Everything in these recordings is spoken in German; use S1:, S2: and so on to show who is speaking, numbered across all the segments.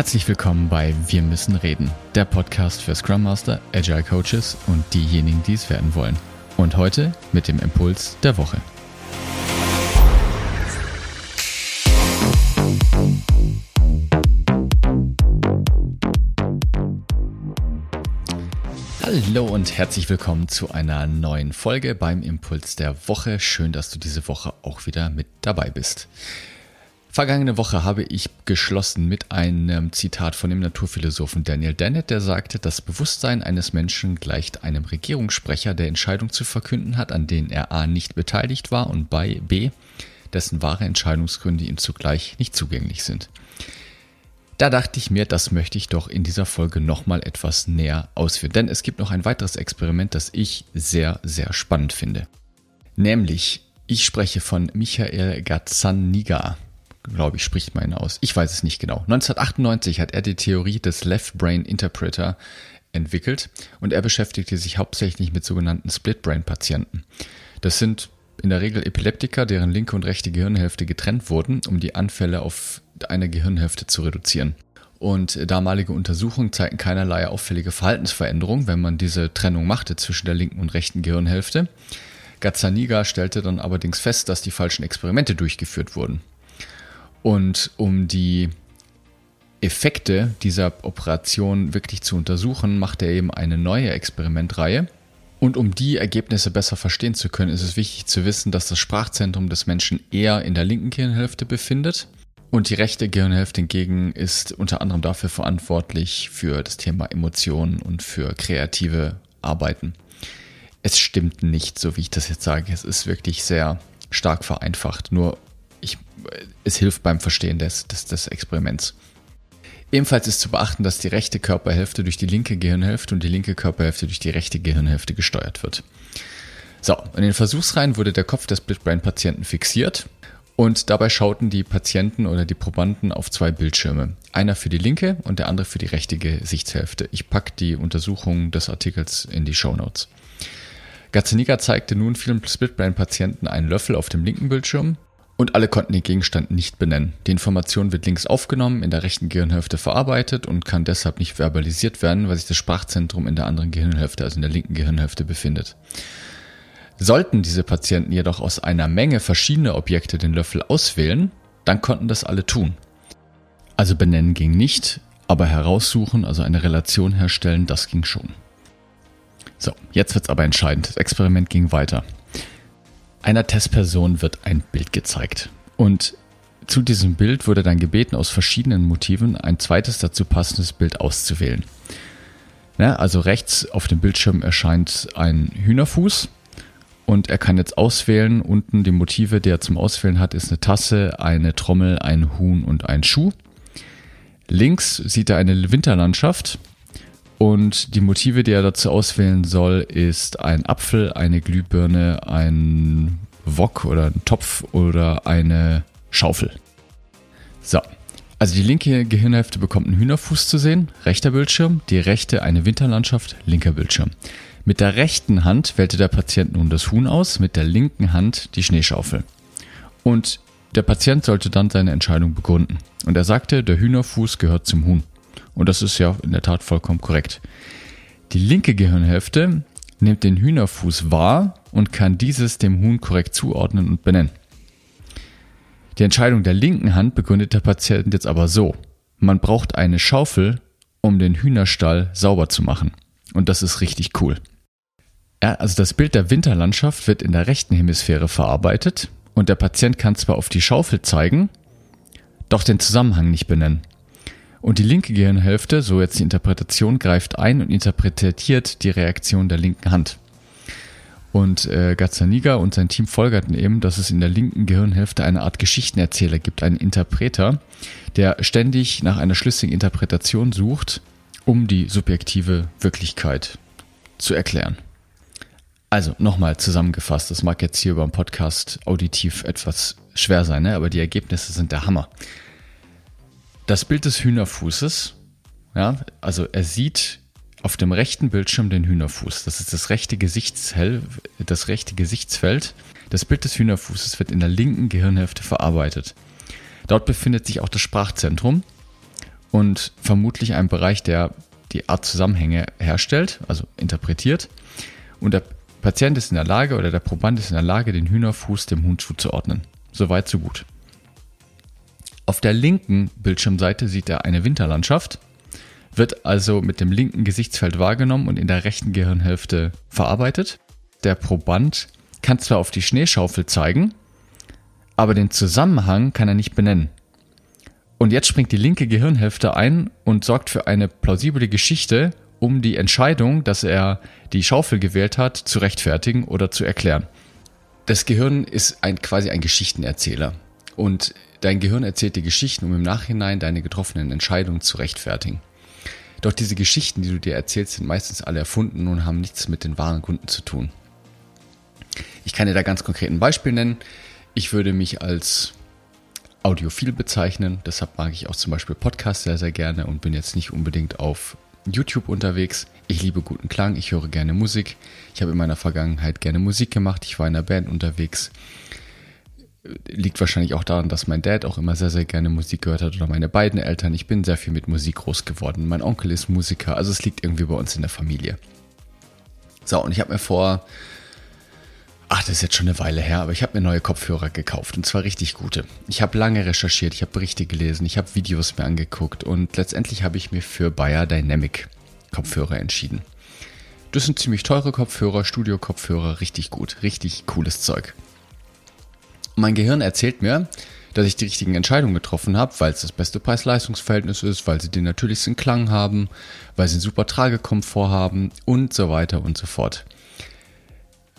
S1: Herzlich willkommen bei Wir müssen reden, der Podcast für Scrum Master, Agile Coaches und diejenigen, die es werden wollen. Und heute mit dem Impuls der Woche. Hallo und herzlich willkommen zu einer neuen Folge beim Impuls der Woche. Schön, dass du diese Woche auch wieder mit dabei bist. Vergangene Woche habe ich geschlossen mit einem Zitat von dem Naturphilosophen Daniel Dennett, der sagte, das Bewusstsein eines Menschen gleicht einem Regierungssprecher, der Entscheidungen zu verkünden hat, an denen er a. nicht beteiligt war und bei b. dessen wahre Entscheidungsgründe ihm zugleich nicht zugänglich sind. Da dachte ich mir, das möchte ich doch in dieser Folge nochmal etwas näher ausführen, denn es gibt noch ein weiteres Experiment, das ich sehr, sehr spannend finde. Nämlich, ich spreche von Michael Gazzaniga glaube ich, spricht man ihn aus. Ich weiß es nicht genau. 1998 hat er die Theorie des Left Brain Interpreter entwickelt und er beschäftigte sich hauptsächlich mit sogenannten Split Brain Patienten. Das sind in der Regel Epileptiker, deren linke und rechte Gehirnhälfte getrennt wurden, um die Anfälle auf eine Gehirnhälfte zu reduzieren. Und damalige Untersuchungen zeigten keinerlei auffällige Verhaltensveränderungen, wenn man diese Trennung machte zwischen der linken und rechten Gehirnhälfte. Gazzaniga stellte dann allerdings fest, dass die falschen Experimente durchgeführt wurden. Und um die Effekte dieser Operation wirklich zu untersuchen, macht er eben eine neue Experimentreihe. Und um die Ergebnisse besser verstehen zu können, ist es wichtig zu wissen, dass das Sprachzentrum des Menschen eher in der linken Gehirnhälfte befindet. Und die rechte Gehirnhälfte hingegen ist unter anderem dafür verantwortlich für das Thema Emotionen und für kreative Arbeiten. Es stimmt nicht, so wie ich das jetzt sage. Es ist wirklich sehr stark vereinfacht. Nur ich, es hilft beim Verstehen des, des, des Experiments. Ebenfalls ist zu beachten, dass die rechte Körperhälfte durch die linke Gehirnhälfte und die linke Körperhälfte durch die rechte Gehirnhälfte gesteuert wird. So, in den Versuchsreihen wurde der Kopf des Split-Brain-Patienten fixiert und dabei schauten die Patienten oder die Probanden auf zwei Bildschirme. Einer für die linke und der andere für die rechte Gesichtshälfte. Ich packe die Untersuchung des Artikels in die Show Notes. Gazzaniga zeigte nun vielen Split-Brain-Patienten einen Löffel auf dem linken Bildschirm und alle konnten den Gegenstand nicht benennen. Die Information wird links aufgenommen, in der rechten Gehirnhälfte verarbeitet und kann deshalb nicht verbalisiert werden, weil sich das Sprachzentrum in der anderen Gehirnhälfte, also in der linken Gehirnhälfte, befindet. Sollten diese Patienten jedoch aus einer Menge verschiedener Objekte den Löffel auswählen, dann konnten das alle tun. Also benennen ging nicht, aber heraussuchen, also eine Relation herstellen, das ging schon. So, jetzt wird's aber entscheidend. Das Experiment ging weiter. Einer Testperson wird ein Bild gezeigt. Und zu diesem Bild wurde dann gebeten, aus verschiedenen Motiven ein zweites dazu passendes Bild auszuwählen. Ja, also rechts auf dem Bildschirm erscheint ein Hühnerfuß und er kann jetzt auswählen. Unten die Motive, die er zum Auswählen hat, ist eine Tasse, eine Trommel, ein Huhn und ein Schuh. Links sieht er eine Winterlandschaft und die Motive, die er dazu auswählen soll, ist ein Apfel, eine Glühbirne, ein Wok oder ein Topf oder eine Schaufel. So. Also die linke Gehirnhälfte bekommt einen Hühnerfuß zu sehen, rechter Bildschirm, die rechte eine Winterlandschaft, linker Bildschirm. Mit der rechten Hand wählte der Patient nun das Huhn aus, mit der linken Hand die Schneeschaufel. Und der Patient sollte dann seine Entscheidung begründen. Und er sagte, der Hühnerfuß gehört zum Huhn. Und das ist ja in der Tat vollkommen korrekt. Die linke Gehirnhälfte nimmt den Hühnerfuß wahr und kann dieses dem Huhn korrekt zuordnen und benennen. Die Entscheidung der linken Hand begründet der Patient jetzt aber so. Man braucht eine Schaufel, um den Hühnerstall sauber zu machen. Und das ist richtig cool. Ja, also das Bild der Winterlandschaft wird in der rechten Hemisphäre verarbeitet und der Patient kann zwar auf die Schaufel zeigen, doch den Zusammenhang nicht benennen. Und die linke Gehirnhälfte, so jetzt die Interpretation, greift ein und interpretiert die Reaktion der linken Hand. Und äh, Gazzaniga und sein Team folgerten eben, dass es in der linken Gehirnhälfte eine Art Geschichtenerzähler gibt, einen Interpreter, der ständig nach einer schlüssigen Interpretation sucht, um die subjektive Wirklichkeit zu erklären. Also nochmal zusammengefasst, das mag jetzt hier beim Podcast auditiv etwas schwer sein, ne? aber die Ergebnisse sind der Hammer das Bild des Hühnerfußes, ja, also er sieht auf dem rechten Bildschirm den Hühnerfuß. Das ist das rechte das rechte Gesichtsfeld. Das Bild des Hühnerfußes wird in der linken Gehirnhälfte verarbeitet. Dort befindet sich auch das Sprachzentrum und vermutlich ein Bereich, der die Art Zusammenhänge herstellt, also interpretiert. Und der Patient ist in der Lage oder der Proband ist in der Lage, den Hühnerfuß dem Huhn zuzuordnen. Soweit, so gut. Auf der linken Bildschirmseite sieht er eine Winterlandschaft, wird also mit dem linken Gesichtsfeld wahrgenommen und in der rechten Gehirnhälfte verarbeitet. Der Proband kann zwar auf die Schneeschaufel zeigen, aber den Zusammenhang kann er nicht benennen. Und jetzt springt die linke Gehirnhälfte ein und sorgt für eine plausible Geschichte, um die Entscheidung, dass er die Schaufel gewählt hat, zu rechtfertigen oder zu erklären. Das Gehirn ist ein, quasi ein Geschichtenerzähler. Und dein Gehirn erzählt dir Geschichten, um im Nachhinein deine getroffenen Entscheidungen zu rechtfertigen. Doch diese Geschichten, die du dir erzählst, sind meistens alle erfunden und haben nichts mit den wahren Gründen zu tun. Ich kann dir da ganz konkret ein Beispiel nennen. Ich würde mich als audiophil bezeichnen. Deshalb mag ich auch zum Beispiel Podcasts sehr, sehr gerne und bin jetzt nicht unbedingt auf YouTube unterwegs. Ich liebe guten Klang, ich höre gerne Musik. Ich habe in meiner Vergangenheit gerne Musik gemacht. Ich war in einer Band unterwegs. Liegt wahrscheinlich auch daran, dass mein Dad auch immer sehr, sehr gerne Musik gehört hat oder meine beiden Eltern. Ich bin sehr viel mit Musik groß geworden. Mein Onkel ist Musiker, also es liegt irgendwie bei uns in der Familie. So, und ich habe mir vor Ach, das ist jetzt schon eine Weile her, aber ich habe mir neue Kopfhörer gekauft und zwar richtig gute. Ich habe lange recherchiert, ich habe Berichte gelesen, ich habe Videos mir angeguckt und letztendlich habe ich mir für Bayer Dynamic Kopfhörer entschieden. Das sind ziemlich teure Kopfhörer, Studio-Kopfhörer, richtig gut, richtig cooles Zeug. Mein Gehirn erzählt mir, dass ich die richtigen Entscheidungen getroffen habe, weil es das beste Preis-Leistungs-Verhältnis ist, weil sie den natürlichsten Klang haben, weil sie einen super Tragekomfort haben und so weiter und so fort.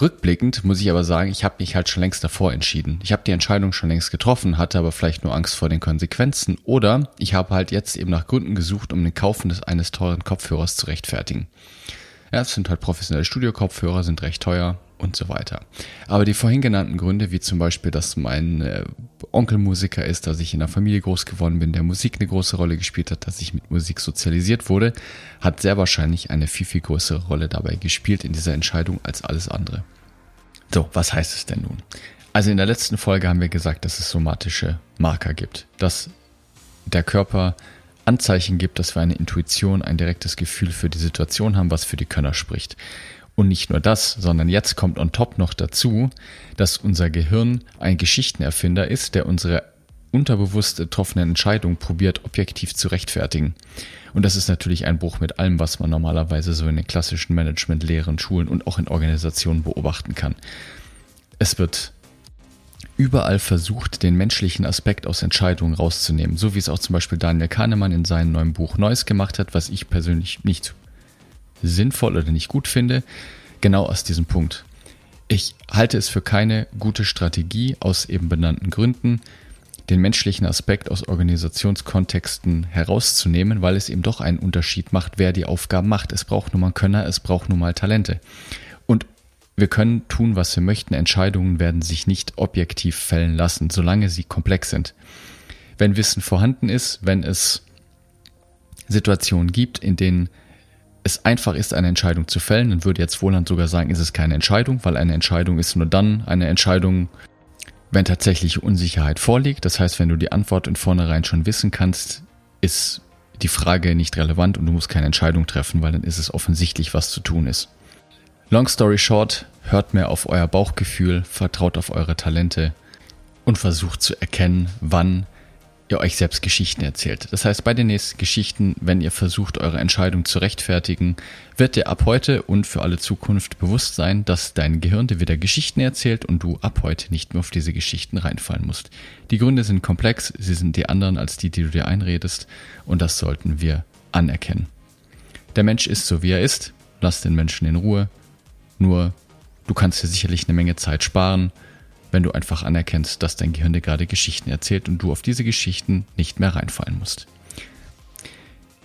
S1: Rückblickend muss ich aber sagen, ich habe mich halt schon längst davor entschieden. Ich habe die Entscheidung schon längst getroffen, hatte aber vielleicht nur Angst vor den Konsequenzen oder ich habe halt jetzt eben nach Gründen gesucht, um den Kauf eines teuren Kopfhörers zu rechtfertigen. Ja, es sind halt professionelle Studio-Kopfhörer, sind recht teuer und so weiter. Aber die vorhin genannten Gründe, wie zum Beispiel, dass mein äh, Onkel Musiker ist, dass ich in einer Familie groß geworden bin, der Musik eine große Rolle gespielt hat, dass ich mit Musik sozialisiert wurde, hat sehr wahrscheinlich eine viel, viel größere Rolle dabei gespielt in dieser Entscheidung als alles andere. So, was heißt es denn nun? Also in der letzten Folge haben wir gesagt, dass es somatische Marker gibt, dass der Körper Anzeichen gibt, dass wir eine Intuition, ein direktes Gefühl für die Situation haben, was für die Könner spricht. Und nicht nur das, sondern jetzt kommt on top noch dazu, dass unser Gehirn ein Geschichtenerfinder ist, der unsere unterbewusst getroffenen Entscheidungen probiert, objektiv zu rechtfertigen. Und das ist natürlich ein Bruch mit allem, was man normalerweise so in den klassischen Management-Lehren, Schulen und auch in Organisationen beobachten kann. Es wird überall versucht, den menschlichen Aspekt aus Entscheidungen rauszunehmen, so wie es auch zum Beispiel Daniel Kahnemann in seinem neuen Buch Neues gemacht hat, was ich persönlich nicht sinnvoll oder nicht gut finde, genau aus diesem Punkt. Ich halte es für keine gute Strategie aus eben benannten Gründen, den menschlichen Aspekt aus Organisationskontexten herauszunehmen, weil es eben doch einen Unterschied macht, wer die Aufgaben macht. Es braucht nun mal Könner, es braucht nun mal Talente. Und wir können tun, was wir möchten. Entscheidungen werden sich nicht objektiv fällen lassen, solange sie komplex sind. Wenn Wissen vorhanden ist, wenn es Situationen gibt, in denen es einfach ist, eine Entscheidung zu fällen, dann würde jetzt Wohland sogar sagen, ist es keine Entscheidung, weil eine Entscheidung ist nur dann eine Entscheidung, wenn tatsächlich Unsicherheit vorliegt. Das heißt, wenn du die Antwort in vornherein schon wissen kannst, ist die Frage nicht relevant und du musst keine Entscheidung treffen, weil dann ist es offensichtlich, was zu tun ist. Long story short, hört mehr auf euer Bauchgefühl, vertraut auf eure Talente und versucht zu erkennen, wann ihr euch selbst Geschichten erzählt. Das heißt, bei den nächsten Geschichten, wenn ihr versucht, eure Entscheidung zu rechtfertigen, wird dir ab heute und für alle Zukunft bewusst sein, dass dein Gehirn dir wieder Geschichten erzählt und du ab heute nicht mehr auf diese Geschichten reinfallen musst. Die Gründe sind komplex, sie sind die anderen als die, die du dir einredest und das sollten wir anerkennen. Der Mensch ist so, wie er ist. Lass den Menschen in Ruhe. Nur, du kannst dir sicherlich eine Menge Zeit sparen wenn du einfach anerkennst, dass dein Gehirn dir gerade Geschichten erzählt und du auf diese Geschichten nicht mehr reinfallen musst.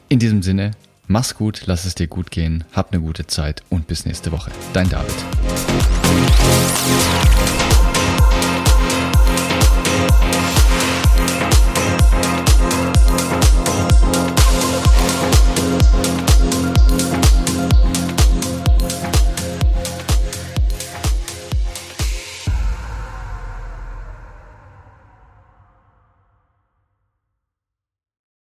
S1: In diesem Sinne, mach's gut, lass es dir gut gehen, hab eine gute Zeit und bis nächste Woche. Dein David.